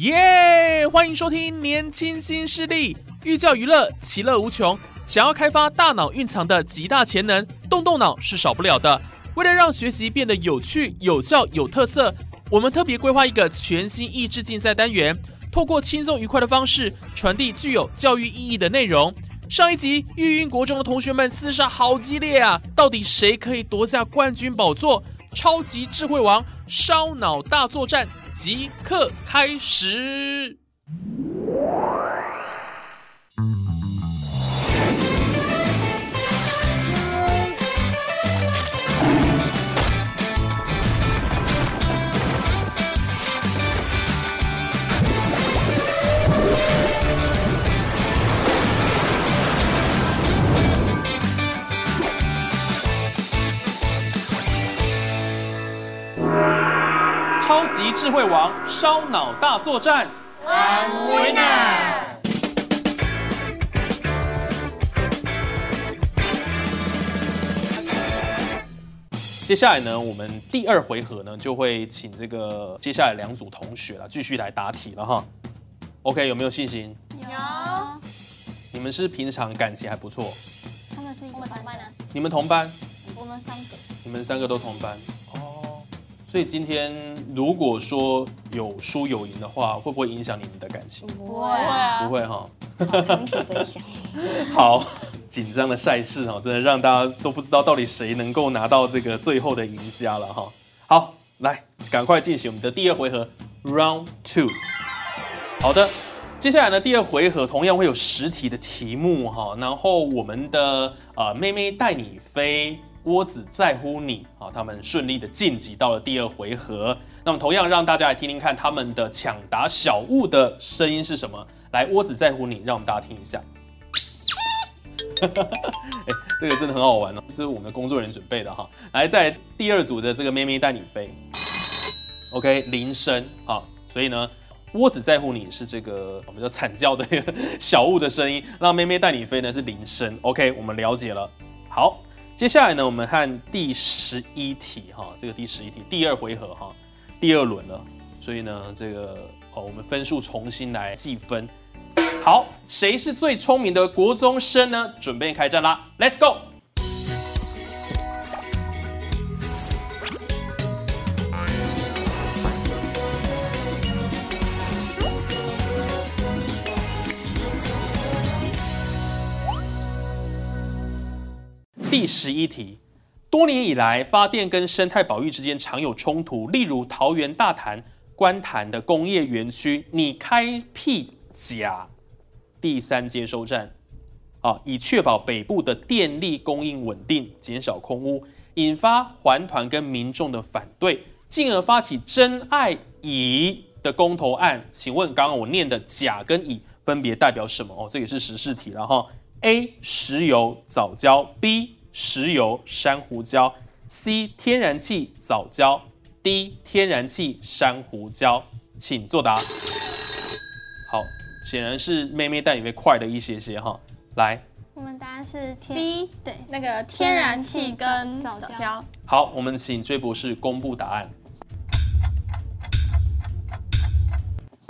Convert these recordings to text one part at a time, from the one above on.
耶！欢迎收听《年轻新势力》，寓教于乐，其乐无穷。想要开发大脑蕴藏的极大潜能，动动脑是少不了的。为了让学习变得有趣、有效、有特色，我们特别规划一个全新益智竞赛单元，透过轻松愉快的方式传递具有教育意义的内容。上一集育英国中的同学们厮杀好激烈啊！到底谁可以夺下冠军宝座？超级智慧王烧脑大作战即刻开始！超级智慧王烧脑大作战。接下来呢，我们第二回合呢，就会请这个接下来两组同学了，继续来答题了哈。OK，有没有信心？有，你们是平常感情还不错，他们是我们同班的，你们同班，我们三个，你们三个都同班哦。所以今天如果说有输有赢的话，会不会影响你们的感情？不会啊，不会哈。好紧张的赛事哈，真的让大家都不知道到底谁能够拿到这个最后的赢家了哈。好，来赶快进行我们的第二回合，Round Two。好的，接下来呢，第二回合同样会有十题的题目哈，然后我们的呃妹妹带你飞，窝子在乎你啊，他们顺利的晋级到了第二回合。那么同样让大家来听听看他们的抢答小物的声音是什么。来，窝子在乎你，让我们大家听一下。哎，这个真的很好玩哦，这是我们的工作人员准备的哈。来，在第二组的这个妹妹带你飞，OK，铃声啊，所以呢，窝子在乎你是这个我们叫惨叫的 小物的声音，让妹妹带你飞呢是铃声，OK，我们了解了。好，接下来呢，我们看第十一题哈，这个第十一题第二回合哈，第二轮了，所以呢，这个哦，我们分数重新来计分。好，谁是最聪明的国中生呢？准备开战啦，Let's go！第十一题，多年以来，发电跟生态保育之间常有冲突，例如桃园大潭、观潭的工业园区，你开辟甲第三接收站，啊，以确保北部的电力供应稳定，减少空污，引发环团跟民众的反对，进而发起真爱乙的公投案。请问刚刚我念的甲跟乙分别代表什么？哦，这也是时事题了哈。A 石油早交，B 石油珊瑚礁，C 天然气藻礁，D 天然气珊瑚礁，请作答。好，显然是妹妹带你会快了一些些哈。来，我们答案是天 B 对，那个天然气跟藻礁藻礁，好，我们请追博士公布答案。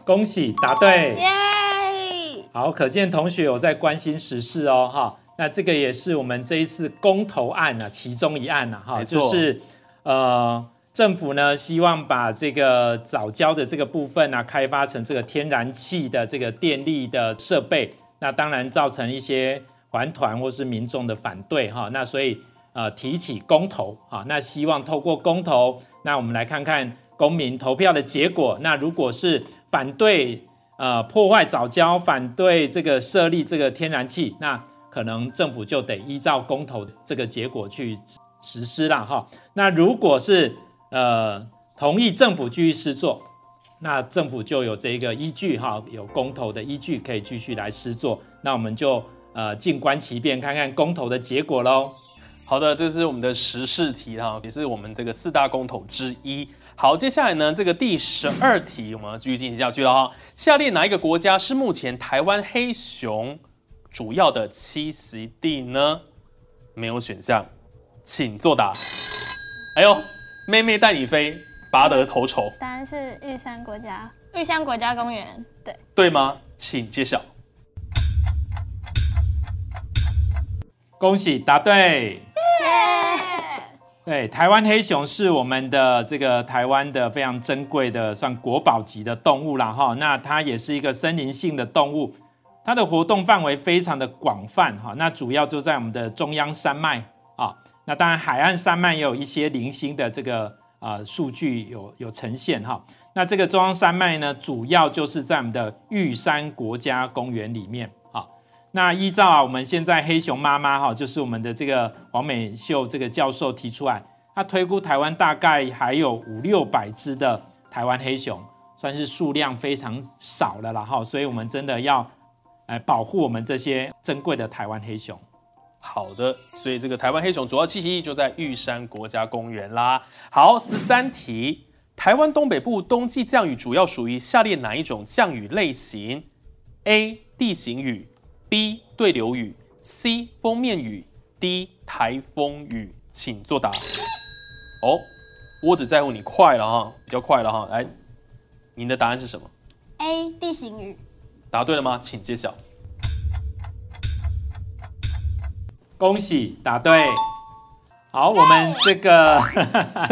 恭喜答对！耶！好，可见同学有在关心时事哦，哈。那这个也是我们这一次公投案啊，其中一案啊，哈，就是呃，政府呢希望把这个早教的这个部分呢、开发成这个天然气的这个电力的设备，那当然造成一些环团或是民众的反对哈，那所以呃提起公投啊，那希望透过公投，那我们来看看公民投票的结果，那如果是反对呃破坏早教，反对这个设立这个天然气，那可能政府就得依照公投这个结果去实施了哈。那如果是呃同意政府继续施作，那政府就有这个依据哈，有公投的依据可以继续来施作。那我们就呃静观其变，看看公投的结果喽。好的，这是我们的时事题哈，也是我们这个四大公投之一。好，接下来呢，这个第十二题我们要继续进行下去了哈。下列哪一个国家是目前台湾黑熊主要的栖息地呢？没有选项，请作答。哎呦，妹妹带你飞，拔得头筹，答案是玉山国家，玉山国家公园，对对吗？请揭晓。恭喜答对。对，台湾黑熊是我们的这个台湾的非常珍贵的，算国宝级的动物啦哈。那它也是一个森林性的动物，它的活动范围非常的广泛哈。那主要就在我们的中央山脉啊。那当然海岸山脉也有一些零星的这个啊数据有有呈现哈。那这个中央山脉呢，主要就是在我们的玉山国家公园里面。那依照啊，我们现在黑熊妈妈哈，就是我们的这个王美秀这个教授提出来，他推估台湾大概还有五六百只的台湾黑熊，算是数量非常少了啦哈，所以我们真的要来保护我们这些珍贵的台湾黑熊。好的，所以这个台湾黑熊主要栖息地就在玉山国家公园啦。好，十三题，台湾东北部冬季降雨主要属于下列哪一种降雨类型？A. 地形雨。B 对流雨，C 封面雨，D 台风雨，请作答。哦，我只在乎你快了哈，比较快了哈。来，您的答案是什么？A 地形雨。答对了吗？请揭晓。恭喜答对。好，我们这个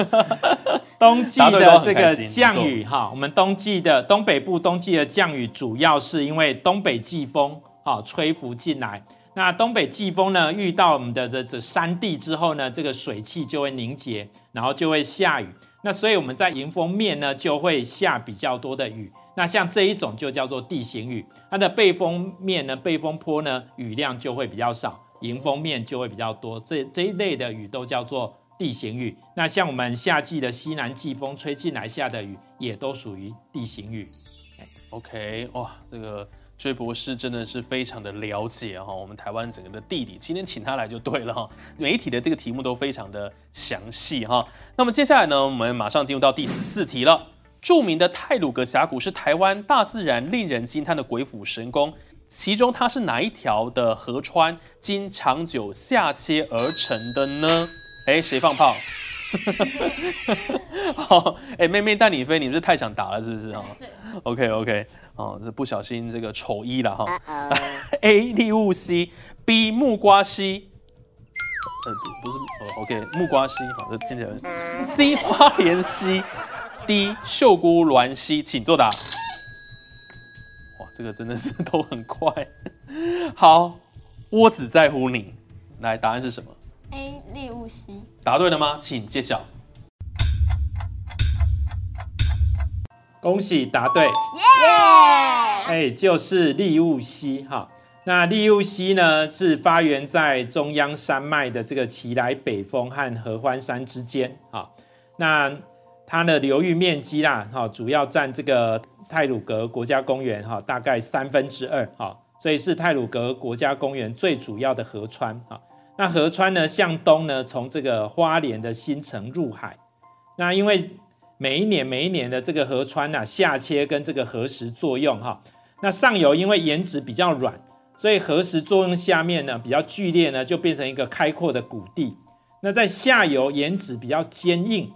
冬季的这个降雨哈，我们冬季的东北部冬季的降雨，主要是因为东北季风。好，吹拂进来。那东北季风呢，遇到我们的这这山地之后呢，这个水汽就会凝结，然后就会下雨。那所以我们在迎风面呢，就会下比较多的雨。那像这一种就叫做地形雨，它的背风面呢，背风坡呢，雨量就会比较少，迎风面就会比较多。这这一类的雨都叫做地形雨。那像我们夏季的西南季风吹进来下的雨，也都属于地形雨。OK，哇，这个。追博士真的是非常的了解哈，我们台湾整个的地理，今天请他来就对了哈。媒体的这个题目都非常的详细哈。那么接下来呢，我们马上进入到第十四题了。著名的泰鲁格峡谷是台湾大自然令人惊叹的鬼斧神工，其中它是哪一条的河川经长久下切而成的呢？哎，谁放炮？好，哎，妹妹带你飞，你不是太想打了是不是哈？OK OK。哦，这不小心这个丑一了哈。A 利物西，B 木瓜西，呃不是哦，OK 木瓜西，好，这听起来。C 花莲西，D 秀姑峦西，请作答。哇，这个真的是 都很快。好，我只在乎你。来，答案是什么利物西。答对了吗？请揭晓。恭喜答对，耶！哎，就是利物溪哈。那利物溪呢，是发源在中央山脉的这个奇来北峰和合欢山之间啊。那它的流域面积啦，哈，主要占这个泰鲁格国家公园哈，大概三分之二哈，所以是泰鲁格国家公园最主要的河川哈。那河川呢，向东呢，从这个花莲的新城入海。那因为每一年每一年的这个河川呐下切跟这个河石作用哈，那上游因为岩质比较软，所以河石作用下面呢比较剧烈呢，就变成一个开阔的谷地。那在下游岩质比较坚硬，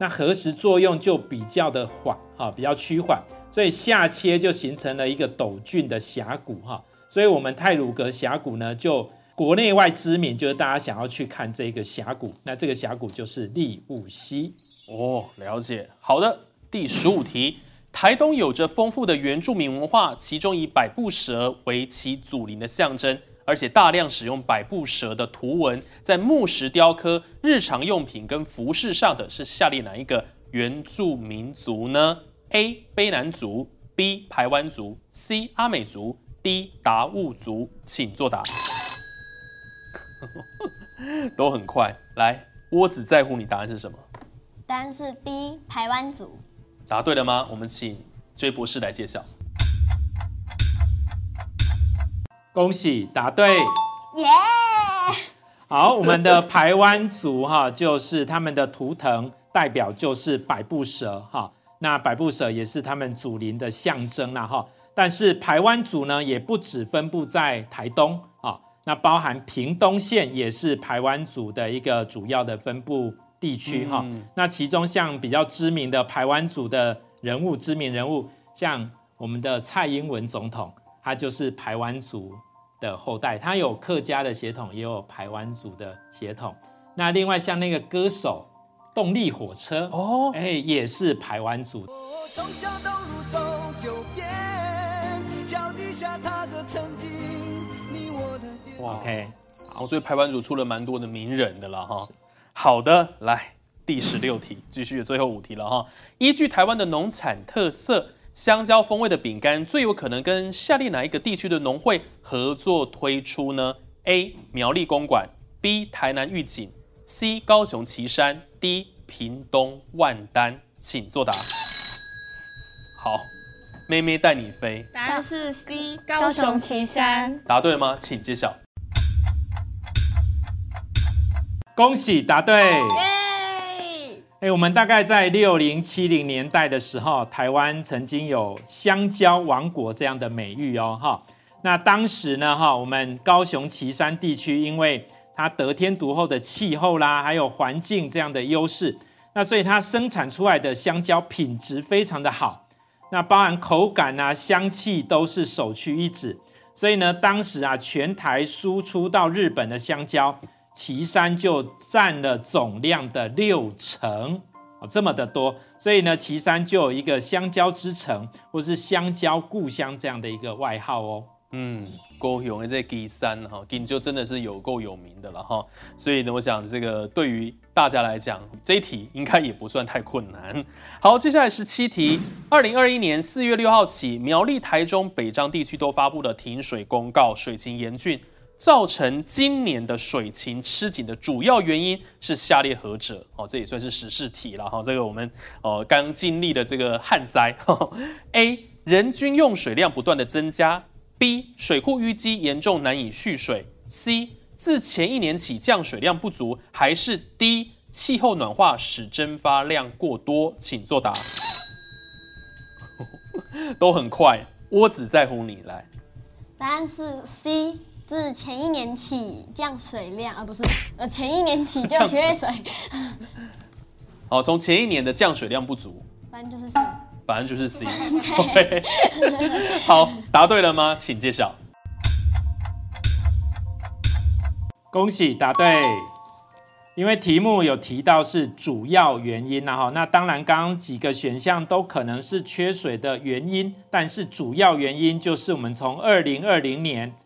那河石作用就比较的缓哈，比较趋缓，所以下切就形成了一个陡峻的峡谷哈。所以我们泰鲁格峡谷呢，就国内外知名，就是大家想要去看这个峡谷，那这个峡谷就是利物溪。哦，了解。好的，第十五题，台东有着丰富的原住民文化，其中以百步蛇为其祖灵的象征，而且大量使用百步蛇的图文在木石雕刻、日常用品跟服饰上的是下列哪一个原住民族呢？A. 卑南族，B. 排湾族，C. 阿美族，D. 达悟族，请作答。都很快。来，我只在乎你答案是什么？答案是 B 台湾族。答对了吗？我们请追博士来揭晓。恭喜答对。耶！好，我们的排湾族哈，就是他们的图腾代表就是百步蛇哈。那百步蛇也是他们祖灵的象征啦哈。但是排湾族呢，也不只分布在台东啊，那包含屏东县也是排湾族的一个主要的分布地区哈。那其中像比较知名的排湾族的人物，知名人物像我们的蔡英文总统，他就是排湾族的后代，他有客家的血统，也有排湾族的血统。那另外像那个歌手动力火车哦哎，也是排湾族。从小到路走九遍，哇 OK，好，所以排湾组出了蛮多的名人的了哈。好的，来第十六题，继续最后五题了哈。依据台湾的农产特色，香蕉风味的饼干最有可能跟下列哪一个地区的农会合作推出呢？A. 苗栗公馆，B. 台南玉井，C. 高雄旗山，D. 屏东万丹，请作答。好，妹妹带你飞，答案是 C 高雄旗山。答对吗？请揭晓。恭喜答对。耶！哎，我们大概在六零七零年代的时候，台湾曾经有香蕉王国这样的美誉哦，哈。那当时呢，哈，我们高雄旗山地区因为它得天独厚的气候啦，还有环境这样的优势，那所以它生产出来的香蕉品质非常的好，那包含口感啊、香气都是首屈一指。所以呢，当时啊，全台输出到日本的香蕉，旗山就占了总量的六成哦，这么的多。所以呢，旗山就有一个香蕉之城，或是香蕉故乡这样的一个外号哦。嗯，高雄的这基山哈，金就真的是有够有名的了哈。所以呢，我想这个对于大家来讲，这一题应该也不算太困难。好，接下来十七题。二零二一年四月六号起，苗栗、台中、北彰地区都发布了停水公告，水情严峻，造成今年的水情吃紧的主要原因是下列何者？哦，这也算是时事题了哈。这个我们呃刚经历的这个旱灾，A 人均用水量不断的增加。B. 水库淤积严重难以蓄水。C. 自前一年起降水量不足，还是 D. 气候暖化使蒸发量过多？请作答。都很快，窝子在乎你来。答案是 C 自前一年起降水量，而、不是呃前一年起就缺水，好，从前一年的降水量不足，反正就是 C。反正就是 C。对，好，答对了吗？请揭晓。恭喜答对，因为题目有提到是主要原因然后那当然刚刚几个选项都可能是缺水的原因，但是主要原因就是我们从二零二零年啊，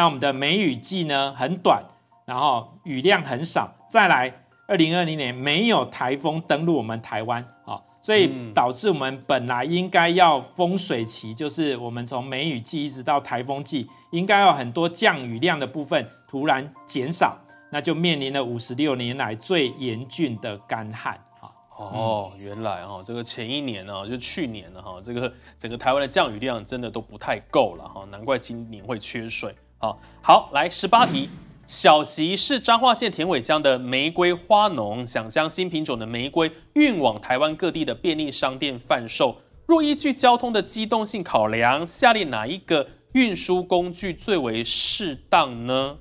那我们的梅雨季呢很短，然后雨量很少，再来二零二零年没有台风登陆我们台湾啊，所以导致我们本来应该要丰水期，就是我们从梅雨季一直到台风季，应该有很多降雨量的部分突然减少，那就面临了五十六年来最严峻的干旱啊。哦，原来哈、这个前一年呢、就去年了哈、这个整个台湾的降雨量真的都不太够了哈、难怪今年会缺水。好，好，来十八题，小席是彰化县田尾乡的玫瑰花农，想将新品种的玫瑰运往台湾各地的便利商店贩售。若依据交通的机动性考量，下列哪一个运输工具最为适当呢？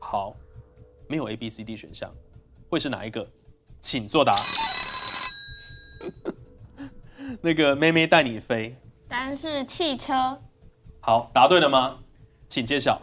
好，没有 A、B、C、D 选项，会是哪一个？请作答。那个妹妹带你飞，答案是汽车。好，答对了吗？请揭晓。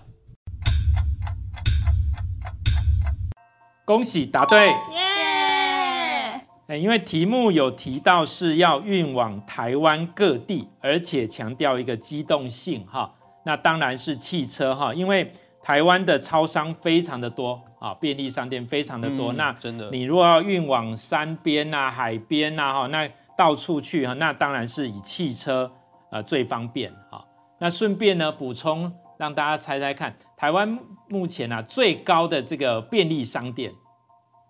恭喜答对。耶！哎，因为题目有提到是要运往台湾各地，而且强调一个机动性哈，那当然是汽车哈，因为台湾的超商非常的多啊，便利商店非常的多，嗯那真的你如果要运往山边呐、海边呐哈，那到处去哈，那当然是以汽车呃最方便哈。那顺便呢补充让大家猜猜看，台湾目前啊最高的这个便利商店，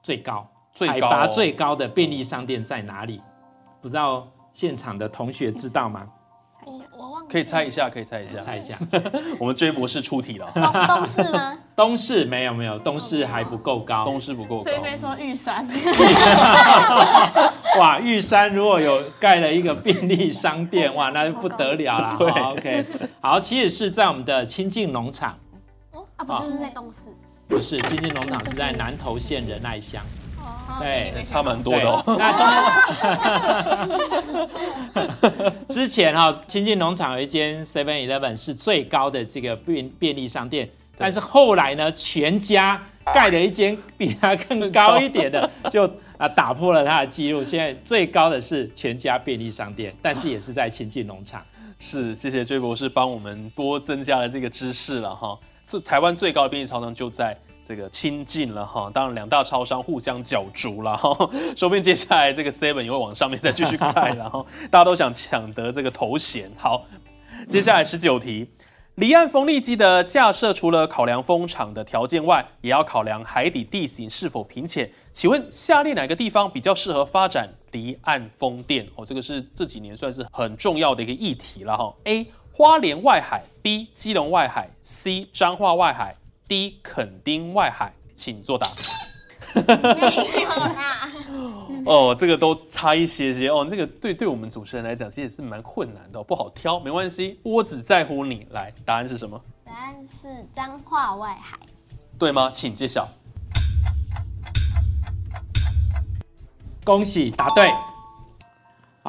最高最高哦海拔最高的便利商店在哪里？不知道现场的同学知道吗？我我忘了可以猜一下，可以猜一下。猜一下，我们追博士出题了，东东市吗？东市没有没有，东市还不够高。东市不够高。菲菲说玉山，哇，玉山如果有盖了一个便利商店，哇，那就不得了啦。对好，OK，好，其实是在我们的亲近农场，哦啊不就是在东市？不是亲近农场是在南投县仁爱乡。哦，对欸差蛮多的哦。那之 之前哈、亲近农场有一间 Seven Eleven 是最高的这个便便利商店，但是后来呢，全家盖了一间比它更高一点的，就啊打破了它的记录。现在最高的是全家便利商店，但是也是在亲近农场。是，谢谢追博士帮我们多增加了这个知识了哈。这台湾最高的便利超商就在这个亲近了哈，当然两大超商互相角逐了哈，说不定接下来这个 Seven 也会往上面再继续盖了哈，大家都想抢得这个头衔。好，接下来十九题。离岸风力机的架设，除了考量风场的条件外，也要考量海底地形是否平浅。请问下列哪个地方比较适合发展离岸风电？哦，这个是这几年算是很重要的一个议题了哈。A. 花莲外海，B. 基隆外海，C. 彰化外海，D. 垦丁外海，请作答。没有啦，哦，这个都差一些些哦。这个对对我们主持人来讲，其实是蛮困难的哦、不好挑，没关系，我只在乎你。来，答案是什么？答案是彰化外海。对吗？请揭晓。恭喜答对。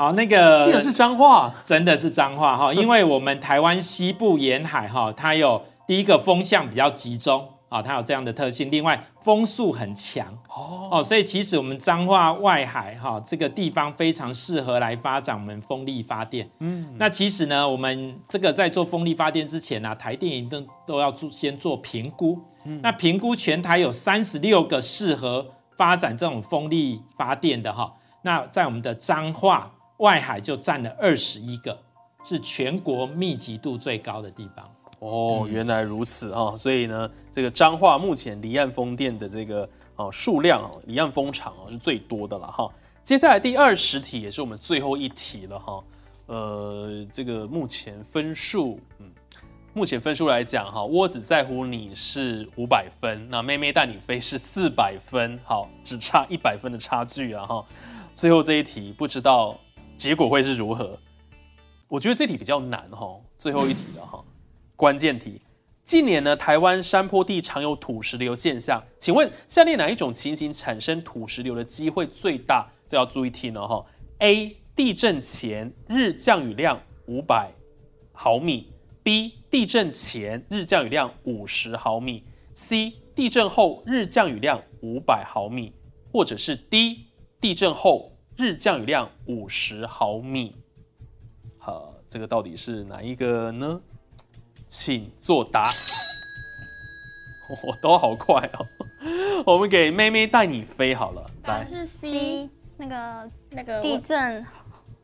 好，那个记得是彰化，真的是脏话哈，因为我们台湾西部沿海哈，它有第一个风向比较集中啊，它有这样的特性。另外，风速很强哦所以其实我们彰化外海哈这个地方非常适合来发展我们风力发电。嗯，那其实呢，我们这个在做风力发电之前呢、台电一定都要做先做评估。那评估全台有三十六个适合发展这种风力发电的哈，那在我们的彰化外海就占了二十一个，是全国密集度最高的地方。哦，原来如此啊、所以呢，这个彰化目前离岸风电的这个哦数量，离岸风场哦是最多的了哈。接下来第二十题也是我们最后一题了哈。呃，这个目前分数，嗯，目前分数来讲哈，我只在乎你是五百分，那妹妹带你飞是四百分，好，只差一百分的差距啊哈。最后这一题不知道结果会是如何？我觉得这题比较难哈，最后一题了哈。关键题。近年呢，台湾山坡地常有土石流现象，请问下列哪一种情形产生土石流的机会最大？这要注意听哦哈。A. 地震前日降雨量五百毫米；B. 地震前日降雨量五十毫米；C. 地震后日降雨量五百毫米，或者是 D. 地震后日降雨量五十毫米。好，这个到底是哪一个呢？请作答。我都好快哦，我们给妹妹带你飞好了，来，是 C 那个那个地震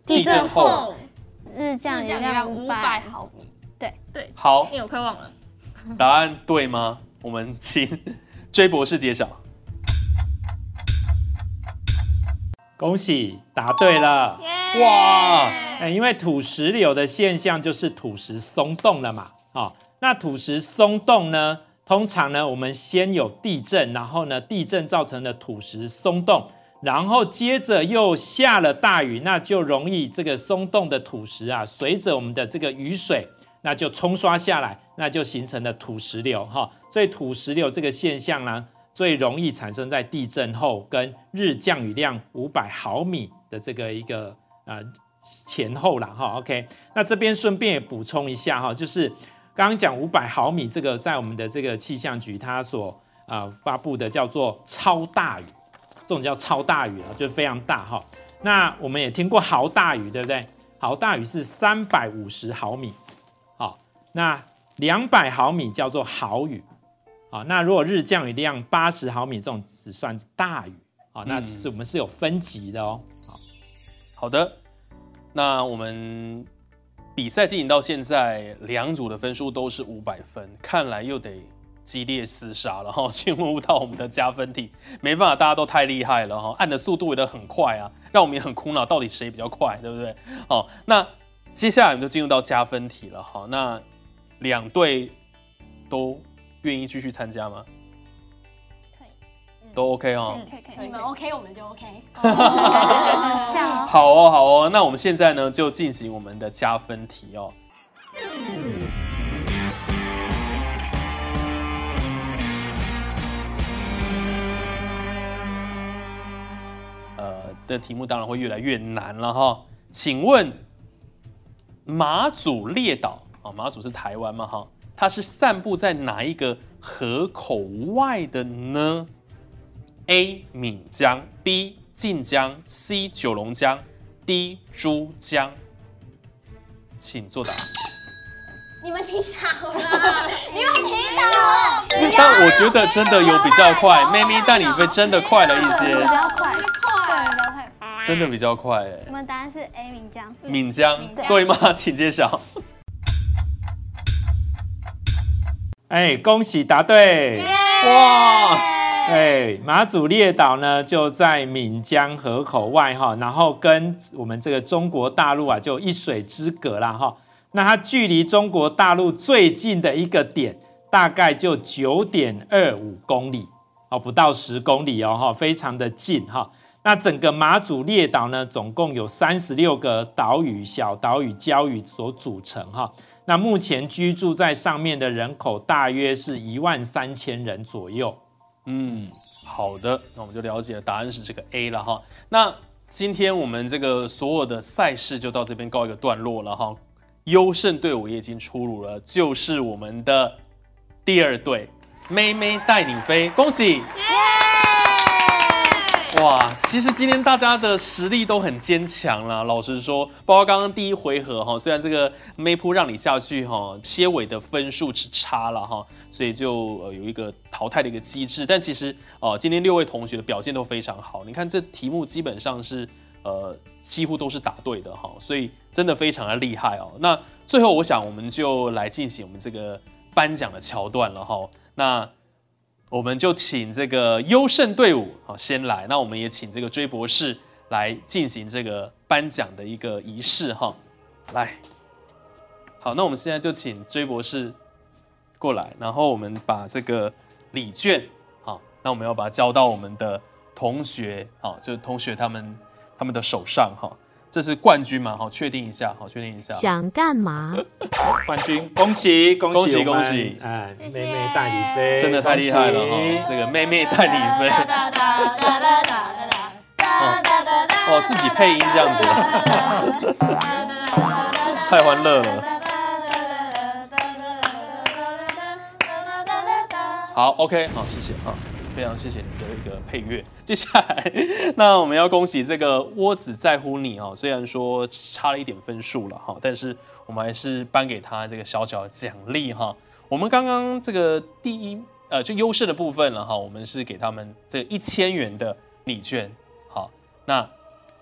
地震后日降雨量五百毫米。好，因为我快忘了。答案对吗？我们请 追博士揭晓。恭喜答对了。哇，哎，因为土石流的现象就是土石松动了嘛，哦，那土石松动呢，通常呢，我们先有地震，然后呢，地震造成的土石松动，然后接着又下了大雨，那就容易这个松动的土石啊，随着我们的这个雨水，那就冲刷下来，那就形成了土石流。哈、所以土石流这个现象呢，最容易产生在地震后跟日降雨量五百毫米的这个一个呃前后啦哈。OK，那这边顺便也补充一下哈，就是刚刚讲五百毫米这个，在我们的这个气象局它所呃发布的叫做超大雨，这种叫超大雨啊，就非常大哈。那我们也听过豪大雨，对不对？豪大雨是三百五十毫米，好，那两百毫米叫做豪雨。啊，那如果日降雨量八十毫米这种只算是大雨啊，那其实我们是有分级的哦。好的，那我们比赛进行到现在，两组的分数都是五百分，看来又得激烈厮杀了哈，进入到我们的加分题。没办法，大家都太厉害了哈，按的速度也都很快啊，让我们也很苦恼，到底谁比较快，对不对？好，那接下来我们就进入到加分题了哈。那两队都愿意继续参加吗？可以，都 OK 哦。可以可以你们 OK 我们就 OK。好哦，好哦，那我们现在呢就进行我们的加分题哦。呃，的题目当然会越来越难了哈。请问马祖列岛啊，马祖是台湾嘛哈？它是散布在哪一个河口外的呢？A. 闽江，B. 晋江，C. 九龙江，D. 珠江。请作答。你们提早了，你们提早了。但我觉得真的有比较快，妹妹带你飞真的快了一些比些，较快，对，比较快。真的比较快哎我。们答案是 A 闽江闽江对吗？请揭晓。哎，恭喜答对！哇，哎，马祖列岛呢就在闽江河口外哈，然后跟我们这个中国大陆啊就一水之隔啦哈。那它距离中国大陆最近的一个点大概就九点二五公里哦，不到十公里哦哈，非常的近哈。那整个马祖列岛呢，总共有三十六个岛屿、小岛屿、礁屿所组成哈。那目前居住在上面的人口大约是一万三千人左右。嗯，好的，那我们就了解了，答案是这个 A 了哈。那今天我们这个所有的赛事就到这边告一个段落了哈。优胜队伍也已经出炉了，就是我们的第二队，妹妹带你飞，恭喜！哇，其实今天大家的实力都很坚强啦。老实说，包括刚刚第一回合哈，虽然这个妹扑让你下去哈，些尾的分数是差了哈，所以就呃有一个淘汰的一个机制。但其实呃，今天六位同学的表现都非常好。你看这题目基本上是呃几乎都是答对的哈，所以真的非常的厉害哦。那最后我想我们就来进行我们这个颁奖的桥段了哈。那我们就请这个优胜队伍好先来，那我们也请这个追博士来进行这个颁奖的一个仪式哈。来，好，那我们现在就请追博士过来，然后我们把这个礼券好，那我们要把它交到我们的同学好，就是同学他们他们的手上哈。这是冠军嘛好确定一下好确定一下。想干嘛？冠军恭喜恭喜恭喜哎妹妹带你飞。真的太厉害了哈这个妹妹带你飞。哦自己配音这样子。太欢乐了。好 ok 好谢谢啊非常谢谢你的一个配乐。接下来，那我们要恭喜这个窝子在乎你哦，虽然说差了一点分数了哈，但是我们还是颁给他这个小小的奖励哈。我们刚刚这个第一呃就优势的部分了哈，我们是给他们这一千元的礼券。好，那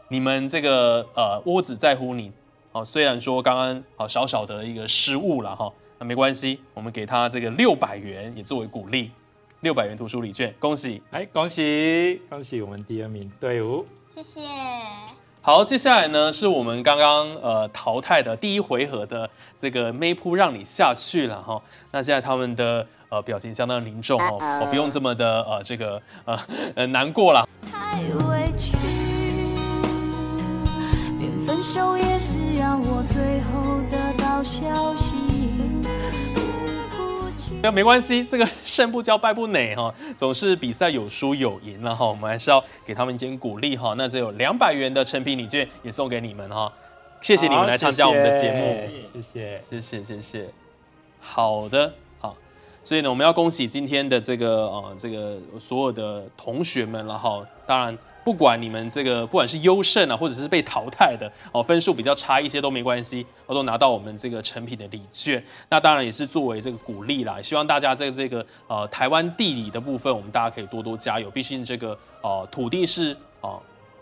你们这个呃窝子在乎你哦，虽然说刚刚好小小的一个失误了哈，那没关系，我们给他这个六百元也作为鼓励，六百元图书礼券，恭喜！哎，恭喜恭喜我们第二名队伍。谢谢。好，接下来呢是我们刚刚呃淘汰的第一回合的这个妹扑让你下去了哈。那现在他们的呃表情相当凝重哦，我不用这么的呃这个呃呃难过了。太委屈，连分手也是让我最后得到消息。那没关系，这个 胜不骄败不馁哈，总是比赛有输有赢了哈，我们还是要给他们一点鼓励哈。那只有两百元的成品礼券也送给你们哈，谢谢你们来参加我们的节目。谢谢。谢谢谢谢，好的好，所以呢，我们要恭喜今天的这个呃这个所有的同学们了哈。当然，不管你们这个不管是优胜啊，或者是被淘汰的哦，分数比较差一些都没关系，我都拿到我们这个成品的礼券。那当然也是作为这个鼓励啦，希望大家在这个呃台湾地理的部分，我们大家可以多多加油。毕竟这个呃土地是哦。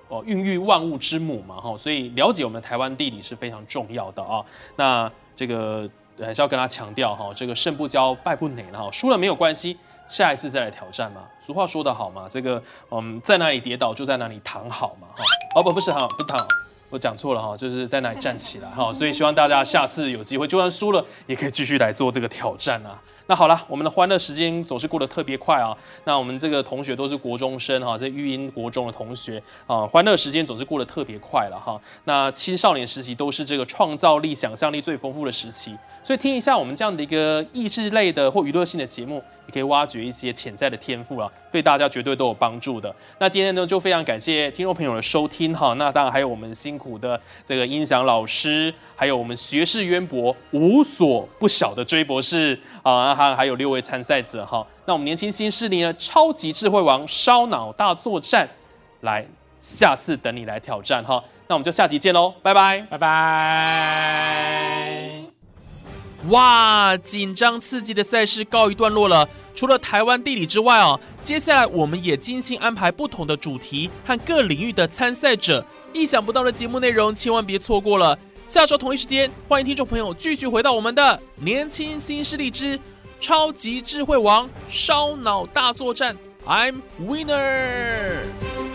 哦孕育万物之母嘛哈，所以了解我们台湾地理是非常重要的啊。那这个还是要跟他强调哈，这个胜不骄败不馁哈，输了没有关系，下一次再来挑战嘛。俗话说得好嘛，这个嗯在哪里跌倒就在哪里躺好嘛哈。哦不不是躺不躺。我讲错了哈，就是在哪里站起来哈，所以希望大家下次有机会，就算输了，也可以继续来做这个挑战啊。那好了，我们的欢乐时间总是过得特别快啊。那我们这个同学都是国中生哈，这育英国中的同学啊，欢乐时间总是过得特别快了哈。那青少年时期都是这个创造力、想象力最丰富的时期，所以听一下我们这样的一个益智类的或娱乐性的节目。也可以挖掘一些潜在的天赋啊，对大家绝对都有帮助的。那今天呢，就非常感谢听众朋友的收听哈。那当然还有我们辛苦的这个音响老师，还有我们学识渊博、无所不晓的追博士啊，还还有六位参赛者哈。那我们年轻新势力呢，超级智慧王烧脑大作战，来下次等你来挑战哈。那我们就下集见喽，拜拜，拜拜。哇，紧张刺激的赛事告一段落了。除了台湾地理之外哦，接下来我们也精心安排不同的主题和各领域的参赛者，意想不到的节目内容，千万别错过了。下周同一时间，欢迎听众朋友继续回到我们的年轻新势力之超级智慧王烧脑大作战，I'm winner。